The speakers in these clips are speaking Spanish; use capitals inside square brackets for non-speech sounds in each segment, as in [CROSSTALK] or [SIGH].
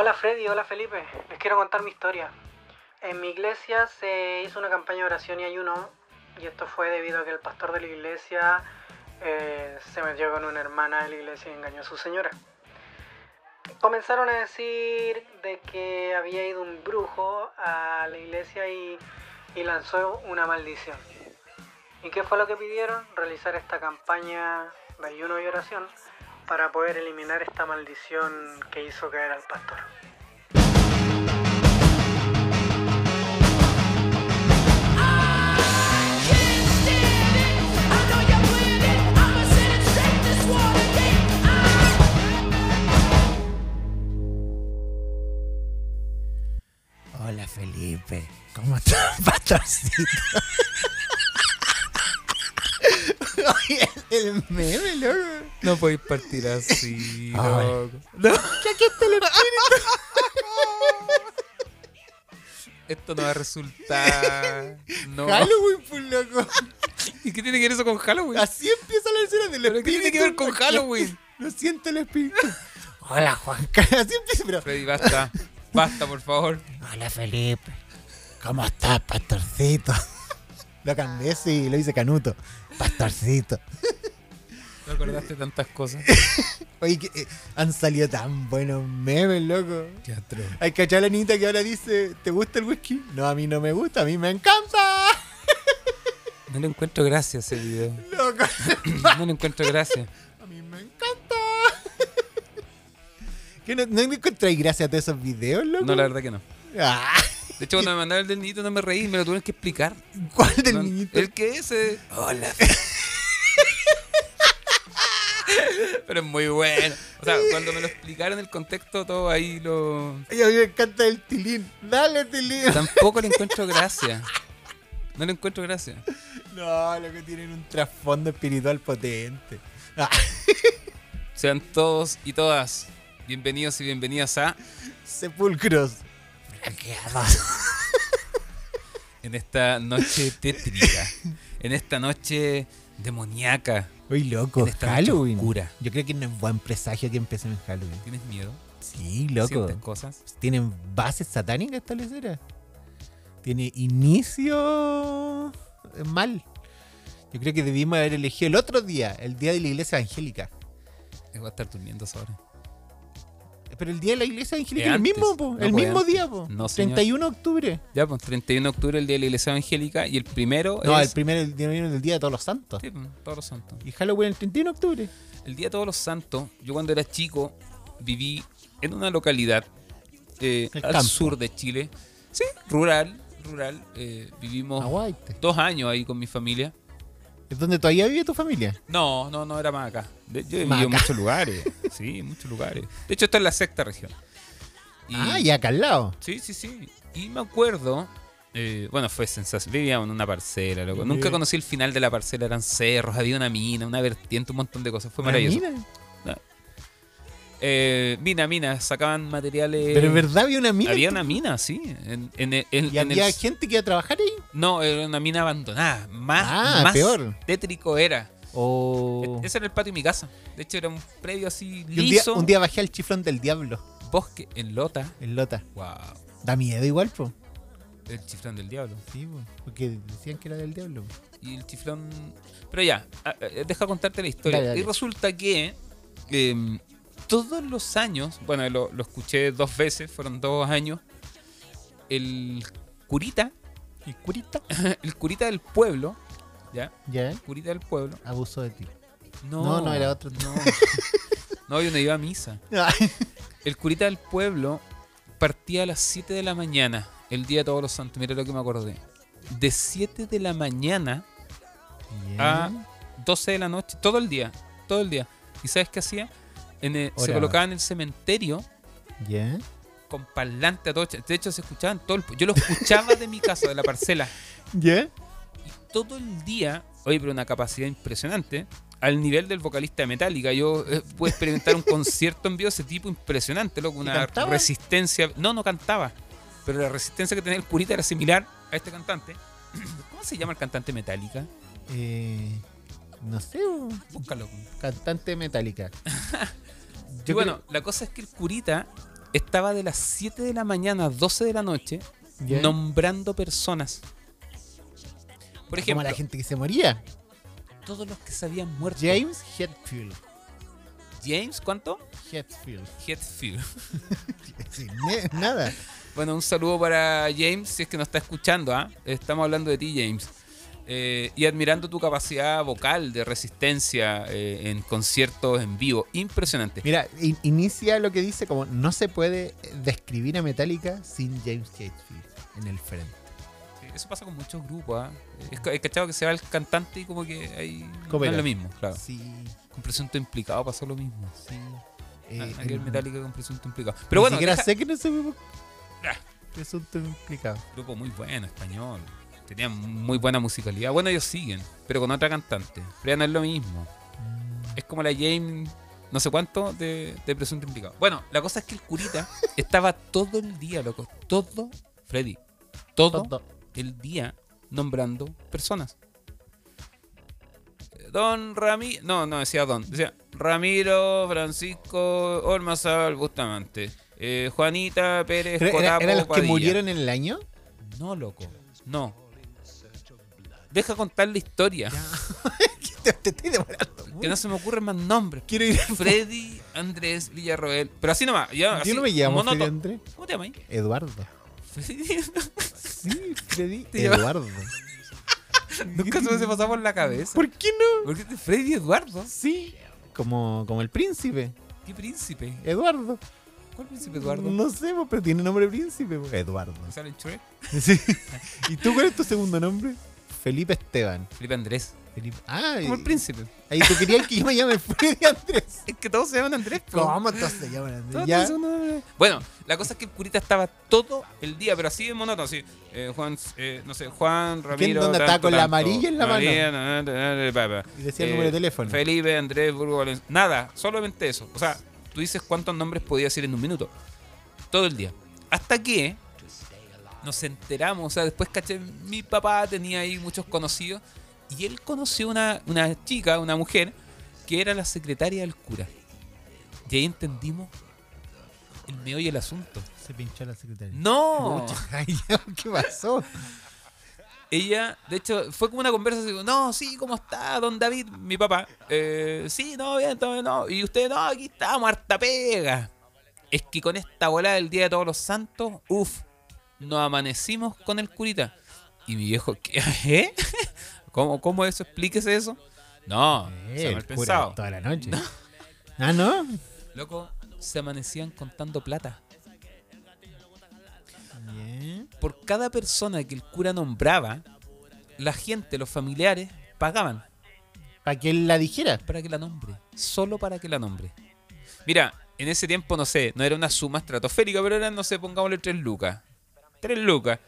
Hola Freddy, hola Felipe. Les quiero contar mi historia. En mi iglesia se hizo una campaña de oración y ayuno y esto fue debido a que el pastor de la iglesia eh, se metió con una hermana de la iglesia y engañó a su señora. Comenzaron a decir de que había ido un brujo a la iglesia y, y lanzó una maldición. ¿Y qué fue lo que pidieron? Realizar esta campaña de ayuno y oración para poder eliminar esta maldición que hizo caer al pastor. Hola Felipe, ¿cómo estás, [LAUGHS] pastorcito? [LAUGHS] Oye, el, meme, loco. No podéis partir así, loco. No. ¿Qué aquí está el espíritu? Esto no va a resultar. No. Halloween, pues loco. ¿Y qué tiene que ver eso con Halloween? Así empieza la escena del ¿Pero espíritu. qué tiene que ver con Halloween? Lo siento el espíritu. Hola Juanca. Así empieza, pero. Freddy, basta. Basta, por favor. Hola Felipe. ¿Cómo estás, pastorcito? Lo cambié, sí, lo hice canuto. Pastorcito. No acordaste tantas cosas. [LAUGHS] Oye, que, eh, han salido tan buenos memes, loco. Qué atroz. Hay que a la niñita que ahora dice, ¿te gusta el whisky? No, a mí no me gusta, a mí me encanta. No le encuentro gracia a ese video. Loco, No le encuentro gracia. a mí me encanta. ¿Qué no, no encontráis gracia a todos esos videos, loco? No, la verdad que no. Ah, De hecho, cuando me mandaron el del niñito no me reí, me lo tuvieron que explicar. ¿Cuál del No, niñito? ¿El qué es? eh? Hola. [LAUGHS] Pero es muy bueno. O sea, cuando me lo explicaron el contexto, todo ahí lo. Ay, a mí me encanta el tilín. Dale, tilín. Tampoco le encuentro [LAUGHS] gracia. No le encuentro gracia. No, lo que tienen un trasfondo espiritual potente. Ah, [LAUGHS] Sean todos y todas bienvenidos y bienvenidas a sepulcros. Blanqueados. en esta noche tétrica, en esta noche demoníaca. Uy, loco, En esta noche Halloween. oscura. Yo creo que no es buen presagio que empecemos en Halloween. ¿Tienes miedo? Sí, loco. ¿Sientes cosas? ¿Tienen bases satánicas esta lecera? Tiene inicio mal. Yo creo que debimos haber elegido el otro día, el día de la iglesia evangélica. Voy a estar durmiendo ahora. Pero el día de la iglesia evangélica es el mismo, po, No, el pues, mismo antes. día, po. No, señor. 31 de octubre. Ya, pues 31 de octubre, el día de la iglesia evangélica, y el primero No, es. el primero el día del día de todos los santos. Sí, pues, todos los santos. Y Halloween el 31 de octubre. El día de todos los santos, yo cuando era chico viví en una localidad eh, El al campo. sur de Chile. Sí, rural, rural. eh, vivimos dos años ahí con mi familia. ¿Es donde todavía vive tu familia? No, no, no era más acá. De- Yo he vivido en muchos lugares. [LAUGHS] Sí, en muchos lugares. De hecho, está en la sexta región. Y- Ah, ya acá al lado. Sí, sí, sí. Y me acuerdo, eh, bueno, fue sensacional. Vivíamos en una parcela, loco. Nunca conocí el final de la parcela. Eran cerros, había una mina, una vertiente, un montón de cosas. Fue maravilloso. Eh, mina, mina, sacaban materiales. Pero en verdad había una mina. Había una mina, sí. En, en, en- en Y el- había gente que iba a trabajar ahí. No, era una mina abandonada. Más, Ah, más peor. tétrico era. O. E- Ese era el patio de mi casa. De hecho, era un predio así Y un, día, liso. un día bajé al chiflón del diablo Bosque en Lota. en Lota. Wow. Da miedo igual, po. El chiflón del diablo. Sí, po. Porque decían que era del diablo. po. Y el chiflón. Pero ya, a- a- deja contarte la historia. Dale, dale. Y resulta que em, todos los años, bueno, lo, lo escuché dos veces, fueron dos años. El curita, ¿Y curita? [LAUGHS] el curita del pueblo, ¿ya? Ya, El curita del pueblo. abuso de ti. No, No, no, era otro. No, no yo no iba a misa. [LAUGHS] El curita del pueblo partía a las 7 de la mañana, el día de todos los santos. Mira lo que me acordé. De 7 de la mañana a 12 de la noche, todo el día, todo el día. ¿Y sabes qué hacía? En el- se colocaba en el cementerio Ya. con parlante a todo. De hecho, se escuchaban todo el. Yo lo escuchaba de mi casa, de la parcela. Ya. Y todo el día, oye, pero una capacidad impresionante. Al nivel del vocalista de Metallica, yo eh, pude experimentar un concierto en vivo de ese tipo impresionante, loco, una resistencia. No, no cantaba, pero la resistencia que tenía el curita era similar a este cantante. [CLEARS THROAT] ¿Cómo se llama el cantante Metallica? Eh, no sé. Búscalo. cantante [LAUGHS] Y bueno, la cosa es que el curita estaba de las 7 de la mañana a 12 de la noche nombrando personas. Por Como ejemplo, la gente que se moría. todos los que se habían muerto. James Hetfield. James, ¿cuánto? Hetfield. Hetfield. [LAUGHS] Sí, nada. Bueno, un saludo para James, si es que nos está escuchando, ¿ah? Estamos hablando de ti, James. Eh, y admirando tu capacidad vocal de resistencia eh, en conciertos en vivo. Impresionante. Mira, in- inicia lo que dice como no se puede describir a Metallica sin James Hetfield en el frente. Sí, Eso pasa con muchos grupos, ¿ah? Es, es cachado que se va el cantante y como que ahí no es lo mismo, claro. Sí, Con presunto implicado pasó lo mismo. sí. Eh, el- Metallica con presunto implicado. Pero bueno, Ni siquiera deja- sé que no se me Ah. presunto implicado. grupo muy bueno, español. Tenían muy buena musicalidad. Bueno, ellos siguen, pero con otra cantante. Pero ya no es lo mismo. Es como la James, no sé cuánto, de, de presunto implicado. Bueno, la cosa es que el curita [LAUGHS] estaba todo el día, loco. Todo, Freddy, todo, Todo. el día nombrando personas. Don Ramiro, no, no decía Don, decía Ramiro, Francisco, Ormazábal, Bustamante, eh, Juanita Pérez, Cotapo, ¿Eran los que murieron en el año? No, loco. No. Deja contar la historia. [LAUGHS] te, te estoy demorando. Que no se me ocurren más nombres. Quiero ir. Freddy Andrés Villarroel. Pero así nomás. Ya, así, Yo no me llamo. Freddy Andrés. ¿Cómo te llamas? Eduardo. Freddy. Sí, Freddy [LAUGHS] Eduardo. Nunca se me pasaba por la cabeza. ¿Por qué no? ¿Por qué te- Freddy Eduardo? Sí. Como, como el príncipe. ¿Qué príncipe? Eduardo. ¿Cuál príncipe Eduardo? No sé, pero tiene nombre de príncipe. Eduardo. ¿Sale en Shrek? Sí. [LAUGHS] ¿Y tú cuál es tu segundo nombre? Felipe Esteban. Felipe Andrés. Felipe. Ah, Como el príncipe. ahí tú querías que yo me llame Freddy Andrés. [LAUGHS] Es que todos se llaman Andrés. po. ¿Cómo todos se llaman Andrés? Ya. Bueno, la cosa es que curita estaba todo el día, pero así de monótono, así. eh, Juan, eh, no sé, Juan, Ramiro. dónde tanto, estaba con la amarilla en la mano? María, na, na, na, na, pa, pa. Y decía el número de teléfono. Felipe, Andrés, Burgo, Valencia. Nada, solamente eso. O sea, tú dices cuántos nombres podía decir en un minuto. Todo el día. Hasta que nos enteramos, o sea, después caché, mi papá tenía ahí muchos conocidos y él conoció una, una chica, una mujer, que era la secretaria del cura. Y ahí entendimos el meollo del asunto. Se pinchó la secretaria. ¡No! [LAUGHS] ¿Qué pasó? Ella, de hecho, fue como una conversación. No, sí, ¿cómo está, don David? Mi papá. Eh, sí, no, bien, bien, no. Y usted, no, aquí estamos, harta pega. Es que con esta bola del Día de Todos los Santos, uff, nos amanecimos con el curita. Y mi viejo, ¿qué? [LAUGHS] ¿eh? [LAUGHS] ¿Cómo, ¿Cómo eso? Explíquese eso. No, se Eh, mal cura pensado. Toda la noche. [LAUGHS] Ah, ¿no? Loco, se amanecían contando plata. Por cada persona que el cura nombraba, la gente, los familiares, pagaban. Para que él la dijera. para que la nombre. Solo para que la nombre. Mira, en ese tiempo, no sé, no era una suma estratosférica, pero eran, no sé, pongámosle 3 lucas. 3 lucas.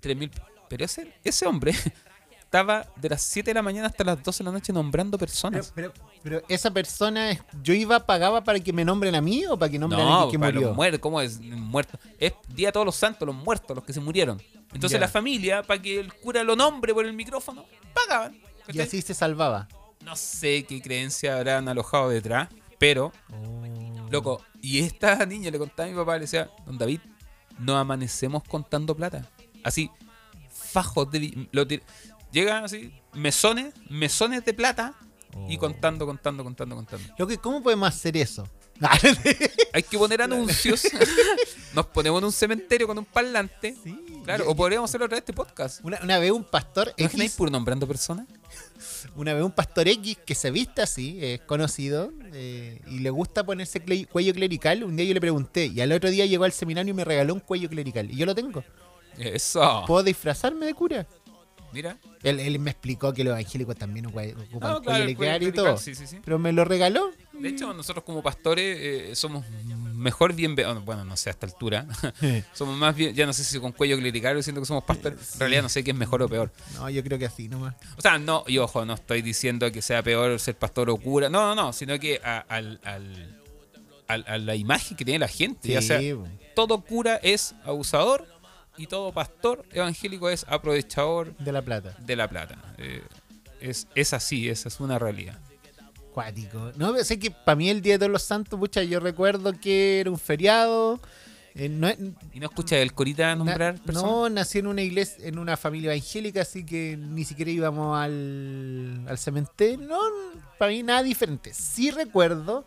3 mil. Pero ese, ese hombre [LAUGHS] estaba de las 7 de la mañana hasta las 12 de la noche nombrando personas. pero, pero esa persona, es- yo iba, pagaba para que me nombren a mí o para que nombren a alguien que para murió. los muertos, ¿cómo es? Muertos. Es Día de Todos los Santos, los muertos, los que se murieron. Entonces Ya. la familia, para que el cura lo nombre por el micrófono, pagaban. y así se salvaba. No sé qué creencia habrán alojado detrás, pero Loco, y esta [LAUGHS] niña le contaba a mi papá, le decía, don David, no amanecemos contando plata. Así, fajos de... Lo tir- Llega así, mesones, mesones de plata y Oh. contando, contando, contando, contando. Lo que, ¿Cómo podemos hacer eso? Hay que poner [LAUGHS] anuncios. Nos ponemos en un cementerio con un parlante. Sí. Claro, o podríamos hacerlo a través de este podcast. Una, una vez un pastor ¿Te imagináis X, puro nombrando personas? [LAUGHS] una vez un pastor X que se viste así, es conocido, eh, y le gusta ponerse cuello clerical. Un día yo le pregunté, y al otro día llegó al seminario y me regaló un cuello clerical. Y yo lo tengo. Eso. ¿Puedo disfrazarme de cura? Mira. Él, él me explicó que los evangélicos también ocupan No, cuello claro, el cuello clerical y todo. Sí, sí, sí. Pero me lo regaló. De hecho, nosotros como pastores eh, somos mejor bien... ve- Bueno, no sé a esta altura. [LAUGHS] somos más bien... Ya no sé si con cuello clerical diciendo que somos pastores. En realidad no sé qué es mejor o peor. No, yo creo que así nomás. O sea, no, y ojo, no estoy diciendo que sea peor ser pastor o cura. No, no, no. Sino que a, al, al- al- a la imagen que tiene la gente. Sea, todo cura es abusador y todo pastor evangélico es aprovechador de la plata. de la plata. Eh, es, es así, esa es una realidad. Cuático. No, sé que para mí el Día de Todos los Santos, pucha, yo recuerdo que era un feriado. eh, no, ¿Y no escuchas el Corita nombrar na- no, nací en una iglesia, en una familia evangélica, así que ni siquiera íbamos al, al cementerio. No, para mí nada diferente. Sí recuerdo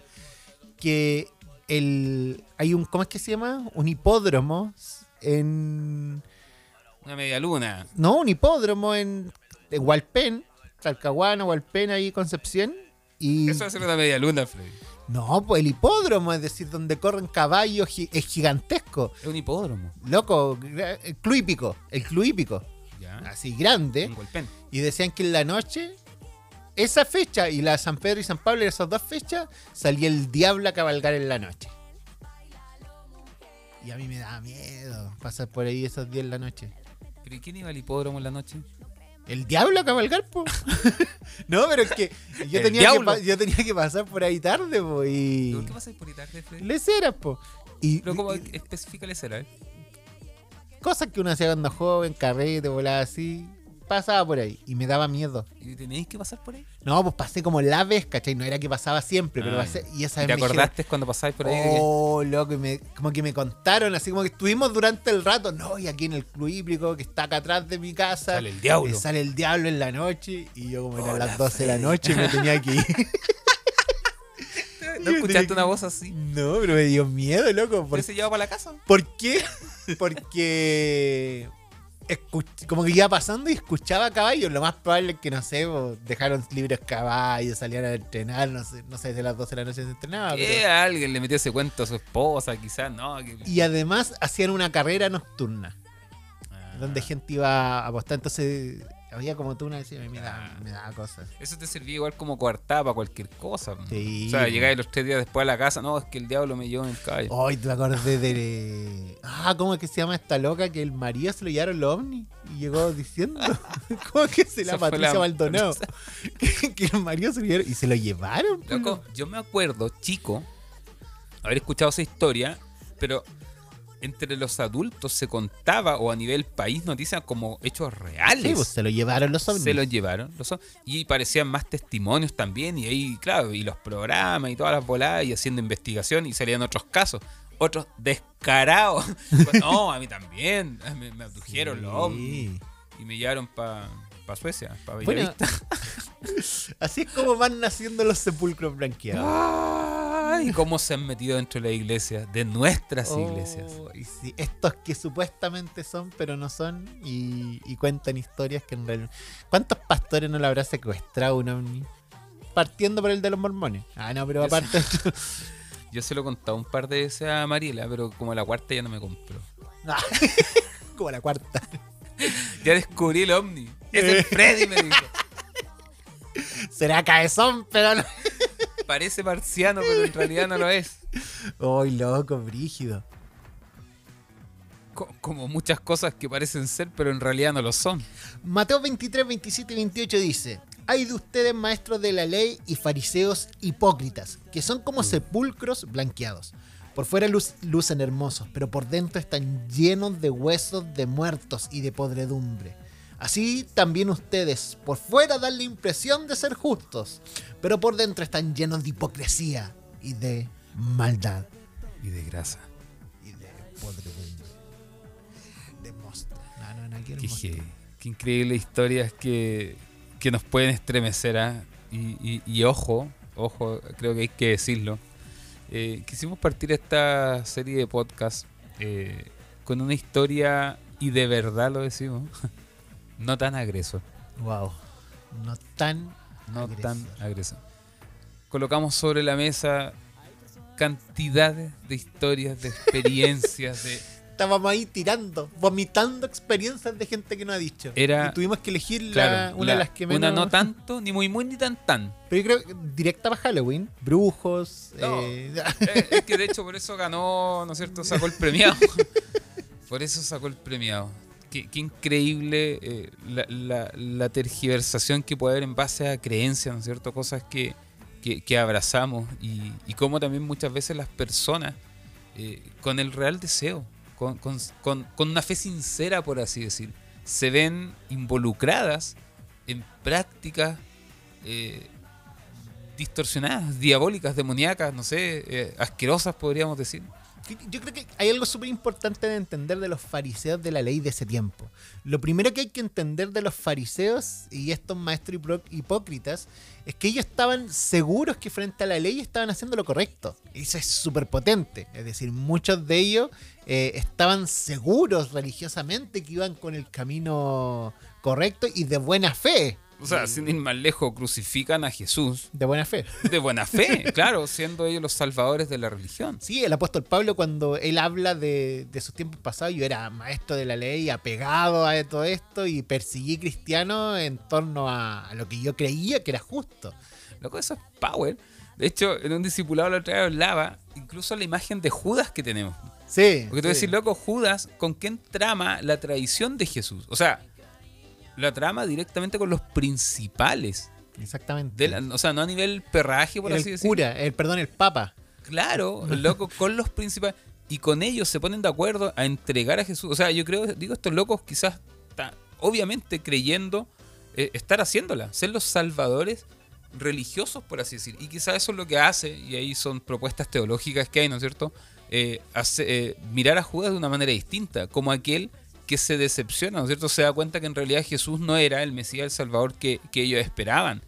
que el hay un, ¿cómo es que se llama? Un hipódromo en... Una media luna. No, un hipódromo en, en Hualpén, Talcahuano, Hualpén, ahí Concepción. Y Eso va a ser una media luna, Freddy. no, pues el hipódromo, es decir, donde corren caballos, gi- es gigantesco. Es un hipódromo. Loco, el club hípico, el club hípico, Ya. así grande. Hualpén. Y decían que en la noche, esa fecha y la de San Pedro y San Pablo, esas dos fechas, salía el diablo a cabalgar en la noche. Y a mí me daba miedo pasar por ahí esos días en la noche. ¿Pero y quién iba al hipódromo en la noche? ¿El diablo a cabalgar, po? [LAUGHS] no, pero es que yo tenía que, yo tenía que pasar por ahí tarde, po, y... ¿Por qué pasas por ahí tarde, Freddy? Leceras, po. Y, Pero como y- específica era, ¿eh? cosas que uno hacía cuando joven, carrete, volaba así, pasaba por ahí y me daba miedo. ¿Y tenéis que pasar por ahí? No, pues pasé como la vez, ¿cachai? No era que pasaba siempre, pero Ah, pasé, y esa ¿Y vez ¿Te me dijeron, acordaste cuando pasabas por ahí? que- Oh, loco, y me- como que me contaron, así como que estuvimos durante el rato, no, y aquí en el club híbrico que está acá atrás de mi casa, Sale el diablo. eh, sale el diablo en la noche, y yo como eran Hola, las 12 de la noche me tenía que ir. [LAUGHS] ¿No escuchaste una voz así? No, pero me dio miedo, loco. ¿Por, ¿Por se lleva para la casa? ¿por qué? Porque como que iba pasando y escuchaba caballos. Lo más probable es que, no sé, dejaron libres caballos, salían a entrenar, no sé, no sé, de las 12 de la noche se entrenaba. ¿Qué? pero- Alguien le metió ese cuento a su esposa, quizás, ¿no? que- Y además hacían una carrera nocturna, Ah. donde gente iba a apostar. Entonces, había como tú una vez y me daba, Ah. me daba cosas. Eso te servía igual como coartada para cualquier cosa. Sí. O sea, llegáis los tres días después a la casa, no, es que el diablo me llevó en el caballo. Hoy te acordé de. Ah, ¿cómo es que se llama esta loca? Que el marido se lo llevaron los ovnis y llegó diciendo. [LAUGHS] ¿Cómo es que se la Patricia la- Maldonado? [LAUGHS] que, que el marido se lo llevaron y se lo llevaron. pues, Loco, yo me acuerdo, chico, haber escuchado esa historia, pero entre los adultos se contaba, o a nivel país, noticias como hechos reales. Sí, pues se lo llevaron los ovnis. se los llevaron. los y parecían más testimonios también. Y ahí, claro, y los programas y todas las voladas y haciendo investigación y salían otros casos. Otros descarados. [LAUGHS] no, a mí también. Me, me abdujeron los ovnis. Y me llevaron para Suecia, para Bueno, [LAUGHS] así es como van naciendo los sepulcros blanqueados. Ay, cómo se han metido dentro de la iglesia, de nuestras Oh, iglesias. y sí, estos que supuestamente son, pero no son, y, y cuentan historias que en realidad. ¿Cuántos pastores no le habrá secuestrado un ovni? Partiendo por el de los mormones. Ah, no, pero Yo aparte. [LAUGHS] Yo se lo he contado un par de veces a Mariela, pero como la cuarta ya no me compró. Ah, [LAUGHS] como la cuarta. Ya descubrí el ovni. Es el Freddy, me dijo. Será cabezón, pero no. Parece marciano, pero en realidad no lo es. Uy, loco, brígido. Co- como muchas cosas que parecen ser, pero en realidad no lo son. Mateo 23, 27 y 28 dice: Hay de ustedes, maestros de la ley y fariseos hipócritas, que son como sepulcros blanqueados. Por fuera luz- lucen hermosos, pero por dentro están llenos de huesos de muertos y de podredumbre. Así también ustedes, por fuera dan la impresión de ser justos, pero por dentro están llenos de hipocresía y de maldad Y de grasa. y de podredumbre. De monstruo. No, no, no quiero Qué, qué, qué increíble historias que, que nos pueden estremecer. ¿ah? Y, y- y ojo, ojo, creo que hay que decirlo. Eh, quisimos partir esta serie de podcast eh, con una historia, y de verdad lo decimos, [LAUGHS] no tan agresor. Wow. No tan No Agresor. tan agresor. Colocamos sobre la mesa cantidades de historias, de experiencias, de... [LAUGHS] estábamos ahí tirando, vomitando experiencias de gente que no ha dicho. Era- y tuvimos que elegir la- Claro, una la- de las que menos. una no tanto, ni muy muy, ni tan tan. Pero yo creo que directa para Halloween. Brujos. No. eh, [LAUGHS] Eh, es que de hecho por eso ganó, ¿no es cierto? Sacó el premiado. [LAUGHS] Por eso sacó el premiado. Qué, increíble eh, la, tergiversación que puede haber en base a creencias, ¿no es cierto? Cosas que, que, abrazamos y, y cómo también muchas veces las personas, eh, con el real deseo, con, con- con- con una fe sincera, por así decir, se ven involucradas en prácticas eh, distorsionadas, diabólicas, demoníacas, no sé, asquerosas podríamos decir. Yo creo que hay algo súper importante de entender de los fariseos de la ley de ese tiempo. Lo primero que hay que entender de los fariseos y estos maestros hipócritas es que ellos estaban seguros que frente a la ley estaban haciendo lo correcto. Eso es súper potente. Es decir, muchos de ellos eh, estaban seguros religiosamente que iban con el camino correcto y de buena fe. O sea, sin ir más lejos, crucifican a Jesús De buena fe. de buena fe, [LAUGHS] claro, siendo ellos los salvadores de la religión. Sí, el apóstol Pablo cuando él habla de, de sus tiempos pasados, yo era maestro de la ley, apegado a todo esto y perseguí cristianos en torno a, a lo que yo creía que era justo. Loco, eso es power. De hecho, en un discipulado la otra vez hablaba incluso la imagen de Judas que tenemos. Sí. Porque tú sí. decís, loco, Judas, ¿con quién trama la traición de Jesús? O sea, la trama directamente con los principales. Exactamente. la- o sea, no a nivel perraje, por el así decirlo. cura, el, perdón, el papa. Claro, [LAUGHS] el loco con los principales. Y con ellos se ponen de acuerdo a entregar a Jesús. O sea, yo creo, digo, estos locos quizás, ta- obviamente creyendo eh, estar haciéndola, ser los salvadores religiosos, por así decir. Y quizás eso es lo que hace, y ahí son propuestas teológicas que hay, ¿no es cierto? Eh, hace- eh, mirar a Judas de una manera distinta, como aquel que se decepciona, ¿no es cierto? Se da cuenta que en realidad Jesús no era el Mesías, el Salvador que, que ellos esperaban.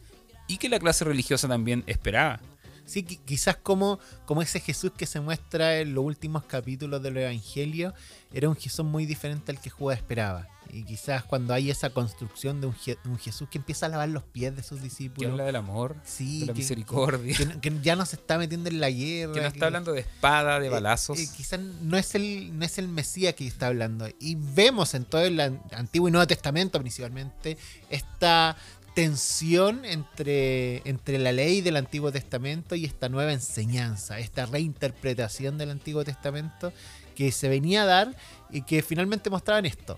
Y que la clase religiosa también esperaba. Sí, qui- quizás como, como ese Jesús que se muestra en los últimos capítulos del Evangelio, era un Jesús muy diferente al que Judas esperaba. Y quizás cuando hay esa construcción de un, Je- un Jesús que empieza a lavar los pies de sus Que discípulos, habla del amor, sí, de la que- misericordia. que, que ya no se está metiendo en la guerra. Que no que- está hablando de espada, de eh, balazos. eh, quizás no es el no es el Mesías que está hablando. Y vemos en todo el An- Antiguo y Nuevo Testamento principalmente esta tensión entre, entre la ley del Antiguo Testamento y esta nueva enseñanza, esta reinterpretación del Antiguo Testamento que se venía a dar y que finalmente mostraban esto.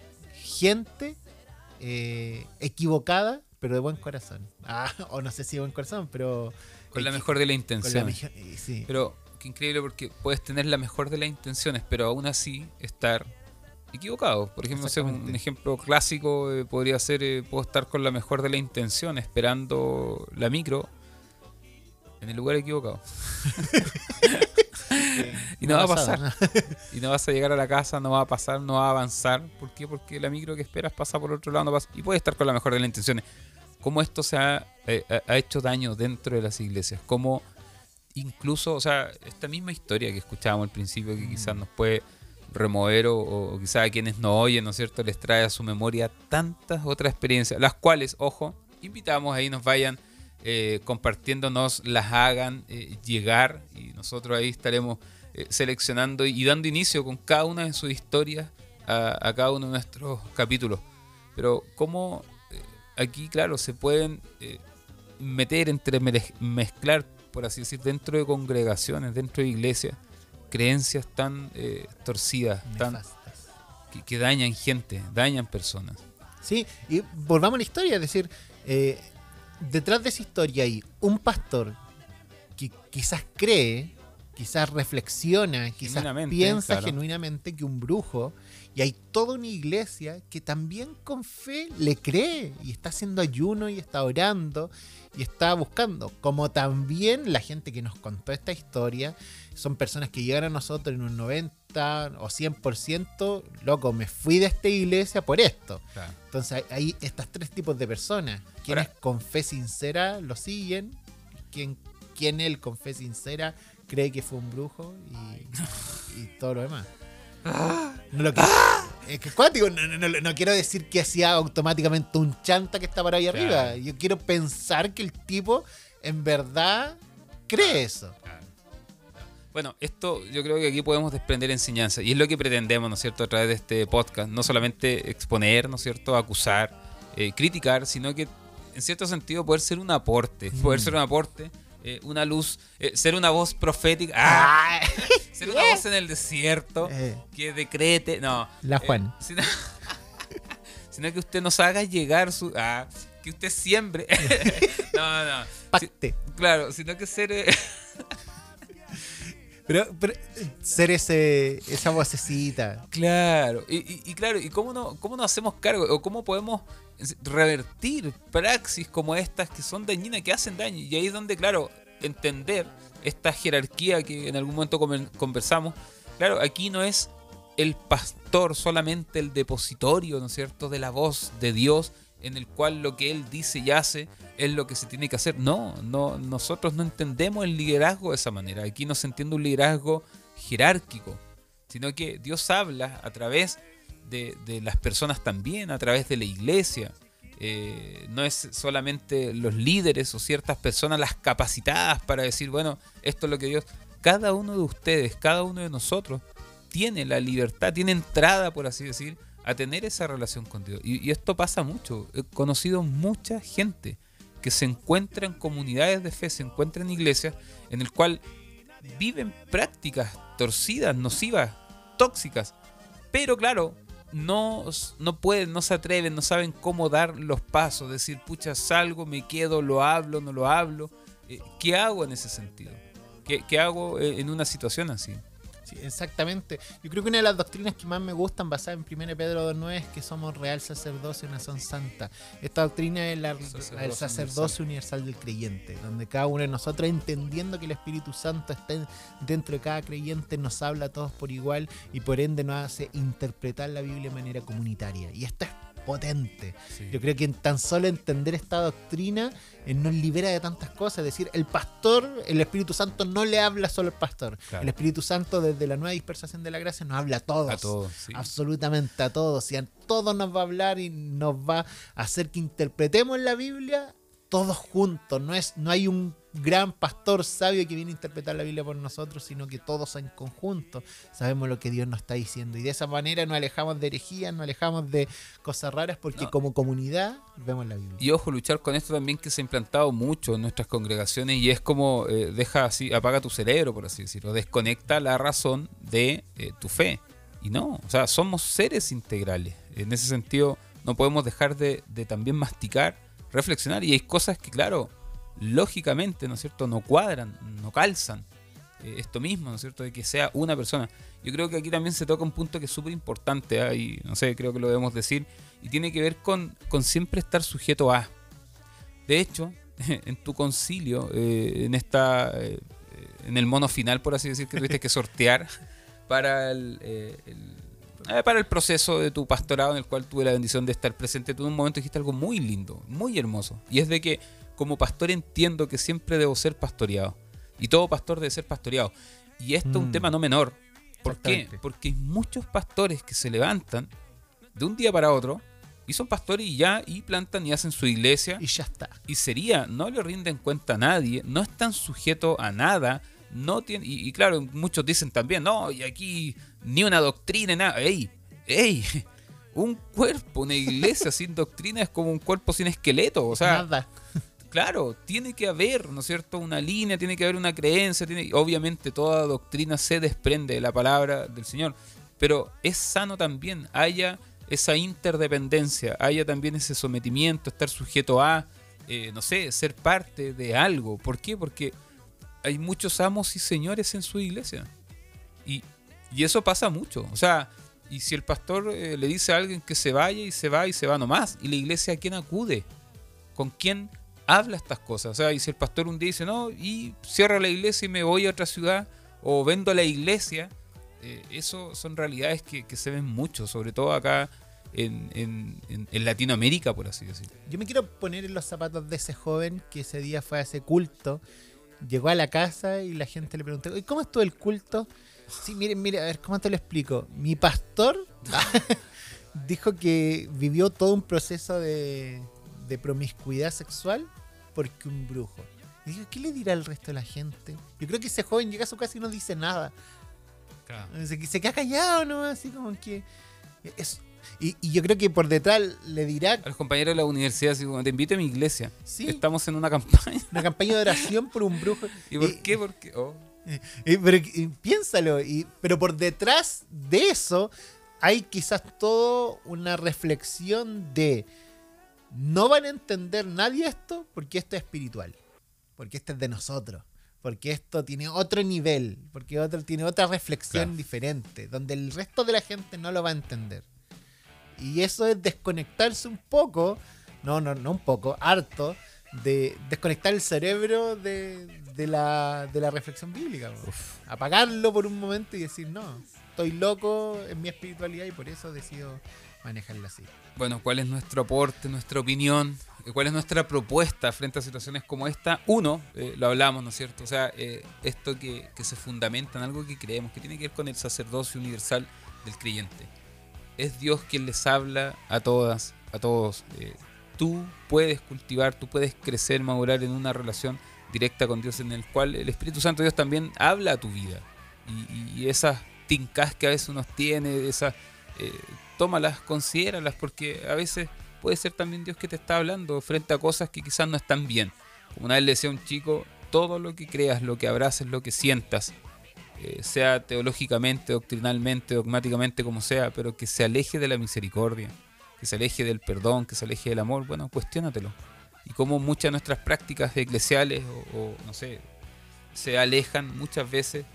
Gente eh, equivocada, pero de buen corazón. Ah, [LAUGHS] o no sé si de buen corazón, pero... con la mejor de las la intenciones. meja- eh, sí. Pero qué increíble porque puedes tener la mejor de las intenciones, pero aún así estar equivocado. Por ejemplo, un ejemplo clásico eh, podría ser, eh, puedo estar con la mejor de la intención esperando la micro en el lugar equivocado. [LAUGHS] [LAUGHS] y no, va a pasar. [LAUGHS] Y no vas a llegar a la casa, no va a pasar, no va a avanzar. ¿Por qué? Porque la micro que esperas pasa por otro lado, no pasa. Y puedes estar con la mejor de las intenciones. ¿Cómo esto se ha, eh, ha- ha hecho daño dentro de las iglesias? ¿Cómo incluso, o sea, esta misma historia que escuchábamos al principio, que quizás nos puede remover o, o quizás a quienes no oyen, ¿no es cierto?, les trae a su memoria tantas otras experiencias, las cuales, ojo, invitamos ahí nos vayan eh, compartiéndonos, las hagan eh, llegar y nosotros ahí estaremos eh, seleccionando y dando inicio con cada una de sus historias a, a cada uno de nuestros capítulos. Pero cómo aquí, claro, se pueden meter entre mezclar, por así decir, dentro de congregaciones, dentro de iglesias, creencias tan torcidas, tan que, que dañan gente, dañan personas. Sí, y volvamos a la historia, es decir, eh, detrás de esa historia hay un pastor que quizás cree, quizás reflexiona, quizás Genuinamente, piensa claro. genuinamente que un brujo, y hay toda una iglesia que también con fe le cree y está haciendo ayuno y está orando y está buscando, como también la gente que nos contó esta historia, son personas que llegan a nosotros en un 90 o 100%, loco, me fui de esta iglesia por esto. Entonces hay estas tres tipos de personas. Quienes Ahora- con fe sincera lo siguen, quien, quien él con fe sincera cree que fue un brujo y, y todo lo demás. [GASPS] No lo quiero, es que cuático, no, no- no- no quiero decir que hacía automáticamente un chanta que está para ahí Claro. arriba. Yo quiero pensar que el tipo en verdad cree eso. Bueno, esto yo creo que aquí podemos desprender enseñanza y es lo que pretendemos, ¿no es cierto?, a través de este podcast. No solamente exponer, ¿no es cierto?, acusar, eh, criticar, sino que en cierto sentido poder ser un aporte, poder Mm. ser un aporte, eh, una luz, eh, ser una voz profética, ¡ah! Ah, [LAUGHS] ser una voz en el desierto que decrete, no. la Juan. sino, [LAUGHS] sino que usted nos haga llegar su... ah, que usted siembre. [LAUGHS] no, no. Pacte. claro, sino que ser... Pero, pero, ser ese, esa vocecita. Claro, y, y- y claro, ¿y cómo no, cómo nos hacemos cargo? ¿O cómo podemos revertir praxis como estas que son dañinas, que hacen daño? Y ahí es donde, claro, entender esta jerarquía que en algún momento conversamos. Claro, aquí no es el pastor solamente el depositorio, ¿no es cierto?, de la voz de Dios, en el cual lo que él dice y hace es lo que se tiene que hacer. No, no, nosotros no entendemos el liderazgo de esa manera. Aquí no se entiende un liderazgo jerárquico, sino que Dios habla a través de, de las personas también, a través de la iglesia. Eh, no es solamente los líderes o ciertas personas las capacitadas para decir, bueno, esto es lo que Dios... Cada uno de ustedes, cada uno de nosotros tiene la libertad, tiene entrada, por así decir, a tener esa relación con Dios. Y, y esto pasa mucho. He conocido mucha gente que se encuentra en comunidades de fe, se encuentra en iglesias, en el cual viven prácticas torcidas, nocivas, tóxicas. Pero claro, no, no pueden, no se atreven, no saben cómo dar los pasos. Decir, pucha, salgo, me quedo, lo hablo, no lo hablo. Eh, ¿Qué hago en ese sentido? ¿Qué, qué hago eh, en una situación así? Sí, exactamente. Yo creo que una de las doctrinas que más me gustan, basada en 1 Pedro 2.9, es que somos real sacerdocio y nación santa. Esta doctrina es la, Sacerdocio el sacerdocio universal. del creyente, donde cada uno de nosotros, entendiendo que el Espíritu Santo está en- dentro de cada creyente, nos habla a todos por igual y por ende nos hace interpretar la Biblia de manera comunitaria. Y esto es potente. Yo creo que en tan solo entender esta doctrina eh, nos libera de tantas cosas. Es decir, el pastor, el Espíritu Santo no le habla solo al pastor. Claro. El Espíritu Santo desde la nueva dispersación de la gracia nos habla a todos. A todos, sí. Absolutamente a todos. Y a todos nos va a hablar y nos va a hacer que interpretemos la Biblia todos juntos. No, es, no hay un gran pastor sabio que viene a interpretar la Biblia por nosotros, sino que todos en conjunto sabemos lo que Dios nos está diciendo. Y de esa manera nos alejamos de herejías, nos alejamos de cosas raras, porque No. como comunidad vemos la Biblia. Y ojo, luchar con esto también que se ha implantado mucho en nuestras congregaciones y es como eh, deja así, apaga tu cerebro, por así decirlo, desconecta la razón de eh, tu fe. Y no, o sea, somos seres integrales. En ese sentido, no podemos dejar de, de también masticar, reflexionar. Y hay cosas que, claro, lógicamente, ¿no es cierto?, no cuadran, no calzan. Eh, esto mismo, ¿no es cierto?, de que sea una persona. Yo creo que aquí también se toca un punto que es súper importante, ¿ah? y no sé, creo que lo debemos decir, y tiene que ver con, con siempre estar sujeto a. De hecho, [LAUGHS] en tu concilio, eh, en esta eh, en el mono final, por así decir, que tuviste que sortear [LAUGHS] para el, eh, el- eh, para el proceso de tu pastorado en el cual tuve la bendición de estar presente, tú en un momento dijiste algo muy lindo, muy hermoso. Y es de que como pastor entiendo que siempre debo ser pastoreado. Y todo pastor debe ser pastoreado. Y esto es un Mm. tema no menor. ¿Por qué? Porque hay muchos pastores que se levantan de un día para otro y son pastores y ya, y plantan y hacen su iglesia Y ya está. y sería, no le rinden cuenta a nadie, no están sujetos a nada, no tienen, y, y claro, muchos dicen también, no, y aquí ni una doctrina, nada, ey, ey, [LAUGHS] un cuerpo, una iglesia [LAUGHS] sin doctrina es como un cuerpo sin esqueleto, o sea, Nada. [LAUGHS] claro, tiene que haber, ¿no es cierto?, una línea, tiene que haber una creencia, tiene, obviamente toda doctrina se desprende de la palabra del Señor, pero es sano también, haya esa interdependencia, haya también ese sometimiento, estar sujeto a, eh, no sé, ser parte de algo. ¿Por qué? Porque hay muchos amos y señores en su iglesia. Y, y eso pasa mucho. O sea, y si el pastor eh, le dice a alguien que se vaya y se va y se va nomás, ¿y la iglesia a quién acude? ¿Con quién habla estas cosas? O sea, y si el pastor un día dice, no, y cierra la iglesia y me voy a otra ciudad, o vendo la iglesia, eh, eso son realidades que, se ven mucho, sobre todo acá en, en- en- Latinoamérica, por así decirlo. Yo me quiero poner en los zapatos de ese joven que ese día fue a ese culto. Llegó a la casa y la gente le preguntó, "Oye, ¿cómo estuvo el culto? Sí, miren, miren, a ver, ¿cómo te lo explico? Mi pastor [LAUGHS] dijo que vivió todo un proceso de, de promiscuidad sexual porque un brujo. Y digo, ¿qué le dirá el resto de la gente? Yo creo que ese joven llega a su casa y no dice nada. Se, se queda callado, ¿no? Así como que... Es, y, y yo creo que por detrás le dirá, A los compañeros de la universidad, así como, te invito a mi iglesia. sí, Estamos en una [LAUGHS] campaña. una campaña de oración por un brujo. ¿Y por Y- qué? Porque, oh, Eh, pero y piénsalo, y, pero por detrás de eso hay quizás todo una reflexión de no van a entender nadie esto porque esto es espiritual, porque esto es de nosotros, porque esto tiene otro nivel, porque otro tiene otra reflexión Claro. diferente, donde el resto de la gente no lo va a entender. Y eso es desconectarse un poco, no, no, no un poco, harto, de desconectar el cerebro de, de la, de la reflexión bíblica. Apagarlo por un momento y decir, no, estoy loco en mi espiritualidad y por eso decido manejarla así. Bueno, ¿cuál es nuestro aporte, nuestra opinión? Eh, ¿Cuál es nuestra propuesta frente a situaciones como esta? Uno, eh, lo hablamos, ¿no es cierto? O sea, eh, esto que, que se fundamenta en algo que creemos, que tiene que ver con el sacerdocio universal del creyente. Es Dios quien les habla a todas, a todos. Eh, tú puedes cultivar, tú puedes crecer, madurar en una relación directa con Dios en el cual el Espíritu Santo Dios también habla a tu vida. Y, y esas tincas que a veces uno tiene, esas eh, tómalas, considéralas, porque a veces puede ser también Dios que te está hablando frente a cosas que quizás no están bien. Como una vez le decía a un chico, todo lo que creas, lo que abraces, lo que sientas, eh, sea teológicamente, doctrinalmente, dogmáticamente, como sea, pero que se aleje de la misericordia, que se aleje del perdón, que se aleje del amor, bueno, cuestiónatelo. Y como muchas de nuestras prácticas eclesiales, o, o, no sé, se alejan muchas veces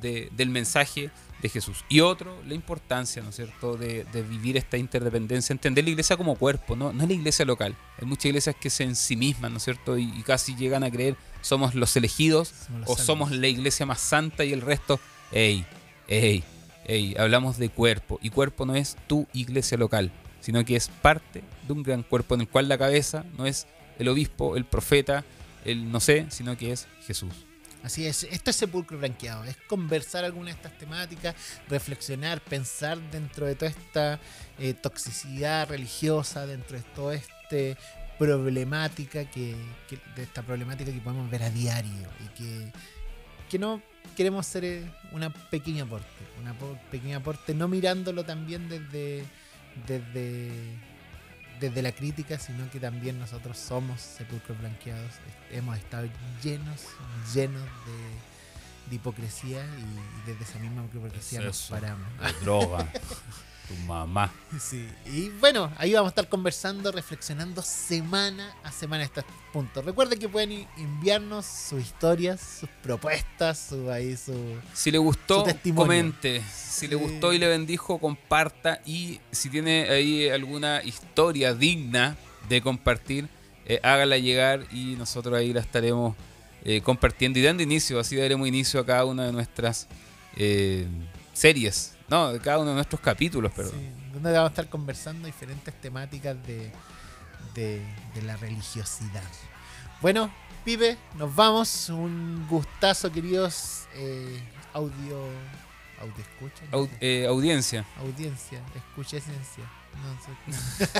de- del mensaje de Jesús. Y otro, la importancia, ¿no es cierto?, de, de vivir esta interdependencia, entender la iglesia como cuerpo, ¿no? no es la iglesia local. Hay muchas iglesias que se ensimisman, ¿no es cierto?, y, y casi llegan a creer somos los elegidos Somos los o salvos. somos la iglesia más santa y el resto, ey, ey, ey, hablamos de cuerpo. Y cuerpo no es tu iglesia local, sino que es parte de un gran cuerpo en el cual la cabeza no es el obispo, el profeta, el no sé, sino que es Jesús. Así es, esto es sepulcro blanqueado, es conversar algunas de estas temáticas, reflexionar, pensar dentro de toda esta eh, toxicidad religiosa, dentro de toda esta problemática que, que- de esta problemática que podemos ver a diario y que, que no queremos ser eh, una pequeña aporte, una pequeña aporte, no mirándolo también desde, desde, desde la crítica, sino que también nosotros somos sepulcros blanqueados, hemos estado llenos, llenos de, de hipocresía y desde esa misma hipocresía nos paramos. droga, [LAUGHS] tu mamá. [LAUGHS] Sí, y bueno, ahí vamos a estar conversando, reflexionando semana a semana estos puntos. Recuerden que pueden enviarnos sus historias, sus propuestas, su, ahí su... Si le gustó, comente. Si le gustó y le bendijo, comparta. Y si tiene ahí alguna historia digna de compartir, eh, hágala llegar y nosotros ahí la estaremos eh, compartiendo y dando inicio. Así daremos inicio a cada una de nuestras eh, series. No, de cada uno de nuestros capítulos, perdón. Sí, donde vamos a estar conversando diferentes temáticas de, de, de la religiosidad. Bueno, Pipe, nos vamos. Un gustazo, queridos eh, audio... Audio escucha. no eh, audiencia. Audiencia, escucha esencia. No sé.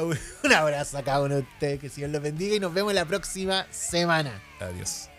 [LAUGHS] Un abrazo a cada uno de ustedes, que Dios los bendiga y nos vemos la próxima semana. Adiós.